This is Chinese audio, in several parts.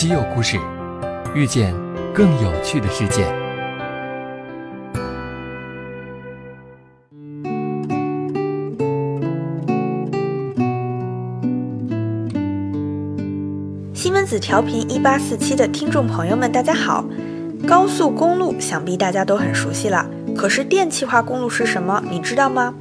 稀有故事，遇见更有趣的世界。西门子调频一八四七的听众朋友们，大家好。高速公路想必大家都很熟悉了，可是电气化公路是什么？你知道吗？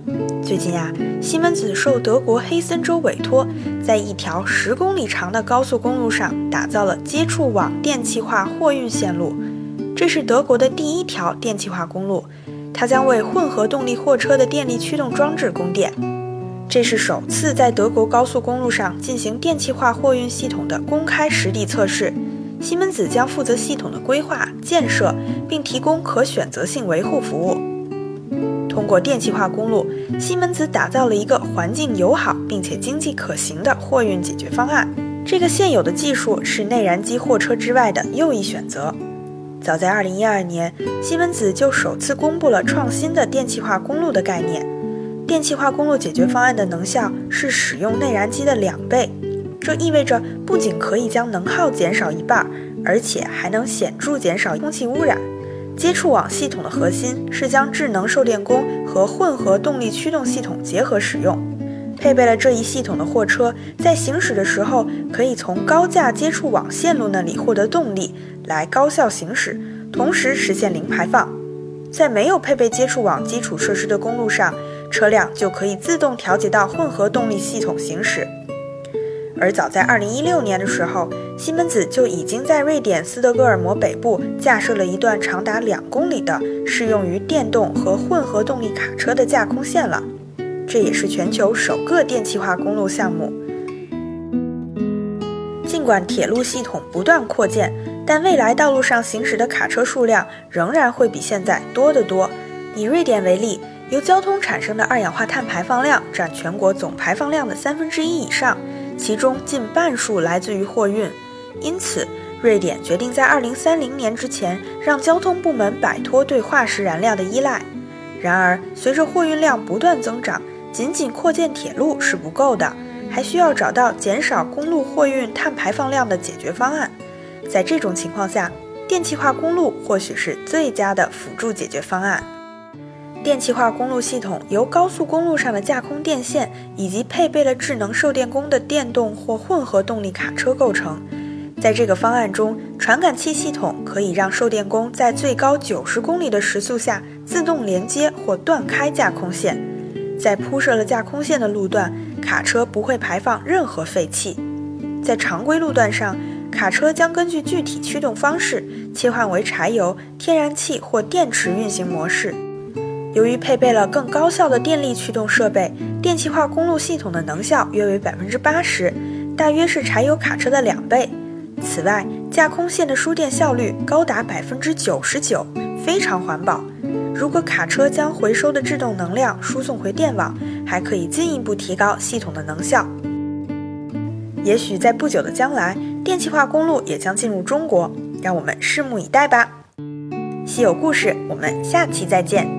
最近呀，西门子受德国黑森州委托，在一条十公里长的高速公路上打造了接触网电气化货运线路。这是德国的第一条电气化公路，它将为混合动力货车的电力驱动装置供电。这是首次在德国高速公路上进行电气化货运系统的公开实地测试。西门子将负责系统的规划建设，并提供可选择性维护服务。通过电气化公路，西门子打造了一个环境友好并且经济可行的货运解决方案。这个现有的技术是内燃机货车之外的又一选择。早在2012年，西门子就首次公布了创新的电气化公路的概念。电气化公路解决方案的能效是使用内燃机的两倍。这意味着不仅可以将能耗减少一半，而且还能显著减少空气污染。接触网系统的核心是将智能售电工和混合动力驱动系统结合使用。配备了这一系统的货车，在行驶的时候可以从高架接触网线路那里获得动力，来高效行驶，同时实现零排放。在没有配备接触网基础设施的公路上，车辆就可以自动调节到混合动力系统行驶。而早在2016年的时候，西门子就已经在瑞典斯德哥尔摩北部架设了一段长达两公里的适用于电动和混合动力卡车的架空线了。这也是全球首个电气化公路项目。尽管铁路系统不断扩建，但未来道路上行驶的卡车数量仍然会比现在多得多。以瑞典为例，由交通产生的二氧化碳排放量占全国总排放量的三分之一以上。其中近半数来自于货运，因此瑞典决定在2030年之前让交通部门摆脱对化石燃料的依赖。然而，随着货运量不断增长，仅仅扩建铁路是不够的，还需要找到减少公路货运碳排放量的解决方案。在这种情况下，电气化公路或许是最佳的辅助解决方案。电气化公路系统由高速公路上的架空电线以及配备了智能售电工的电动或混合动力卡车构成。在这个方案中，传感器系统可以让售电工在最高九十公里的时速下自动连接或断开架空线。在铺设了架空线的路段，卡车不会排放任何废气。在常规路段上，卡车将根据具体驱动方式切换为柴油、天然气或电池运行模式。由于配备了更高效的电力驱动设备，电气化公路系统的能效约为百分之八十，大约是柴油卡车的两倍。此外，架空线的输电效率高达百分之九十九，非常环保。如果卡车将回收的制动能量输送回电网，还可以进一步提高系统的能效。也许在不久的将来，电气化公路也将进入中国，让我们拭目以待吧。稀有故事，我们下期再见。